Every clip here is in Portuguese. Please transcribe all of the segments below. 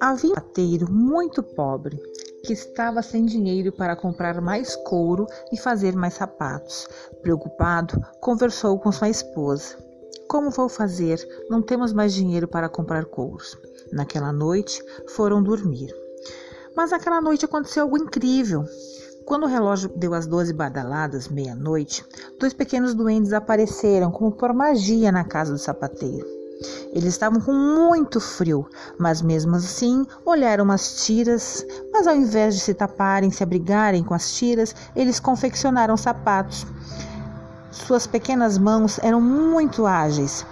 Havia um pateiro muito pobre que estava sem dinheiro para comprar mais couro e fazer mais sapatos. Preocupado, conversou com sua esposa. Como vou fazer? Não temos mais dinheiro para comprar couros. Naquela noite foram dormir. Mas naquela noite aconteceu algo incrível. Quando o relógio deu as doze badaladas, meia-noite, dois pequenos duendes apareceram como por magia na casa do sapateiro. Eles estavam com muito frio, mas mesmo assim olharam as tiras, mas ao invés de se taparem, se abrigarem com as tiras, eles confeccionaram sapatos. Suas pequenas mãos eram muito ágeis.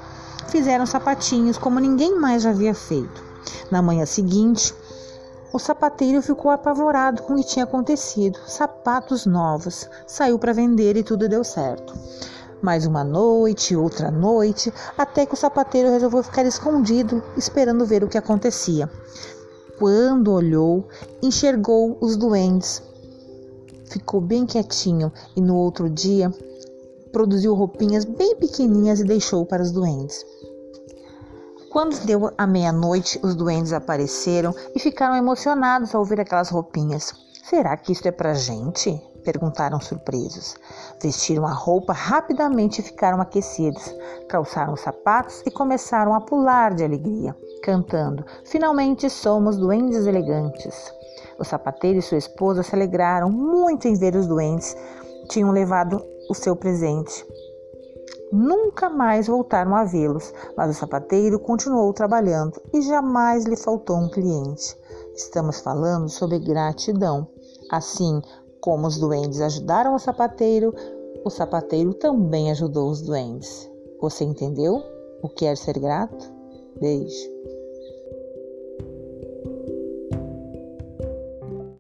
Fizeram sapatinhos como ninguém mais havia feito. Na manhã seguinte, o sapateiro ficou apavorado com o que tinha acontecido. Sapatos novos. Saiu para vender e tudo deu certo. Mais uma noite, outra noite, até que o sapateiro resolveu ficar escondido, esperando ver o que acontecia. Quando olhou, enxergou os duendes. Ficou bem quietinho e no outro dia produziu roupinhas bem pequenininhas e deixou para os duendes. Quando deu a meia-noite, os duendes apareceram e ficaram emocionados ao ver aquelas roupinhas. Será que isso é para gente? Perguntaram surpresos. Vestiram a roupa rapidamente e ficaram aquecidos. Calçaram os sapatos e começaram a pular de alegria, cantando: Finalmente somos duendes elegantes. O sapateiro e sua esposa se alegraram muito em ver os duendes. Tinham levado o seu presente. Nunca mais voltaram a vê-los, mas o sapateiro continuou trabalhando e jamais lhe faltou um cliente. Estamos falando sobre gratidão. Assim, como os duendes ajudaram o sapateiro, o sapateiro também ajudou os duendes. Você entendeu o que é ser grato? Beijo.